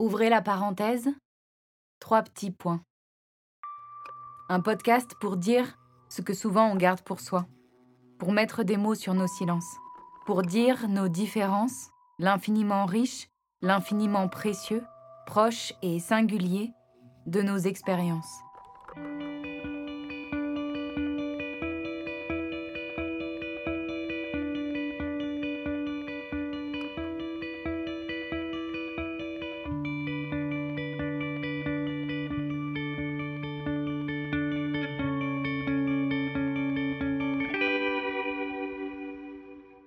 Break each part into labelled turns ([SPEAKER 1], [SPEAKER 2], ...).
[SPEAKER 1] Ouvrez la parenthèse. Trois petits points. Un podcast pour dire ce que souvent on garde pour soi, pour mettre des mots sur nos silences, pour dire nos différences, l'infiniment riche, l'infiniment précieux, proche et singulier de nos expériences.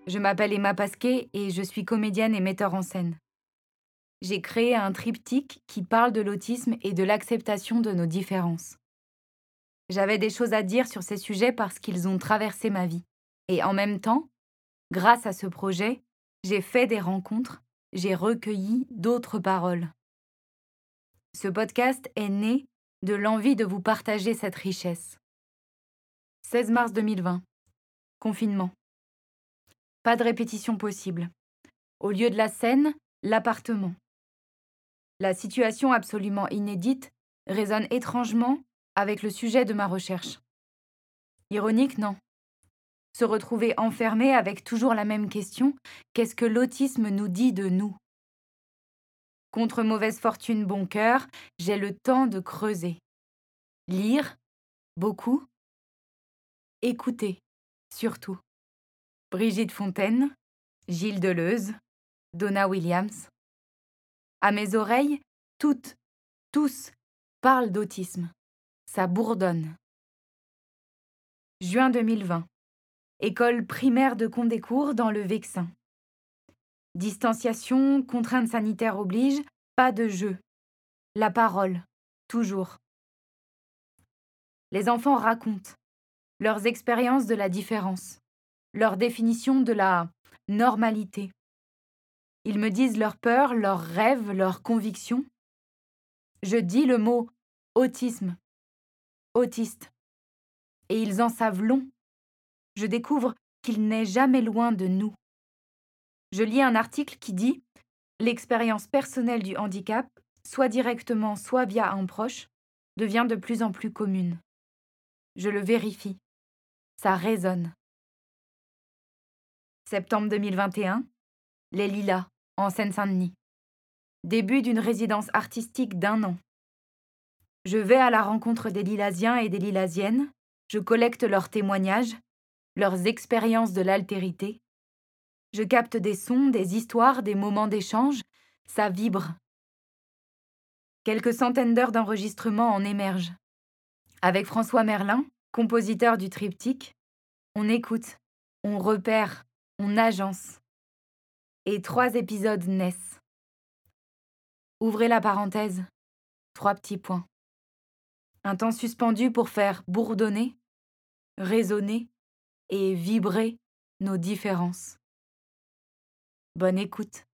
[SPEAKER 1] Je m'appelle Emma Pasquet et je suis comédienne et metteur en scène. J'ai créé un triptyque qui parle de l'autisme et de l'acceptation de nos différences. J'avais des choses à dire sur ces sujets parce qu'ils ont traversé ma vie. Et en même temps, grâce à ce projet, j'ai fait des rencontres, j'ai recueilli d'autres paroles. Ce podcast est né de l'envie de vous partager cette richesse. 16 mars 2020. Confinement. Pas de répétition possible. Au lieu de la scène, l'appartement. La situation absolument inédite résonne étrangement avec le sujet de ma recherche. Ironique, non? Se retrouver enfermé avec toujours la même question qu'est-ce que l'autisme nous dit de nous? Contre mauvaise fortune, bon cœur, j'ai le temps de creuser. Lire, beaucoup. Écouter, surtout. Brigitte Fontaine, Gilles Deleuze, Donna Williams. À mes oreilles, toutes, tous parlent d'autisme. Ça bourdonne. Juin 2020. École primaire de Condécourt dans le Vexin. Distanciation, contraintes sanitaires obligent, pas de jeu. La parole, toujours. Les enfants racontent leurs expériences de la différence leur définition de la normalité. Ils me disent leurs peurs, leurs rêves, leurs convictions. Je dis le mot autisme, autiste, et ils en savent long. Je découvre qu'il n'est jamais loin de nous. Je lis un article qui dit L'expérience personnelle du handicap, soit directement, soit via un proche, devient de plus en plus commune. Je le vérifie. Ça résonne. Septembre 2021, Les Lilas, en Seine-Saint-Denis. Début d'une résidence artistique d'un an. Je vais à la rencontre des Lilasiens et des Lilasiennes, je collecte leurs témoignages, leurs expériences de l'altérité. Je capte des sons, des histoires, des moments d'échange, ça vibre. Quelques centaines d'heures d'enregistrement en émergent. Avec François Merlin, compositeur du triptyque, on écoute, on repère, on agence. Et trois épisodes naissent. Ouvrez la parenthèse. Trois petits points. Un temps suspendu pour faire bourdonner, résonner et vibrer nos différences. Bonne écoute.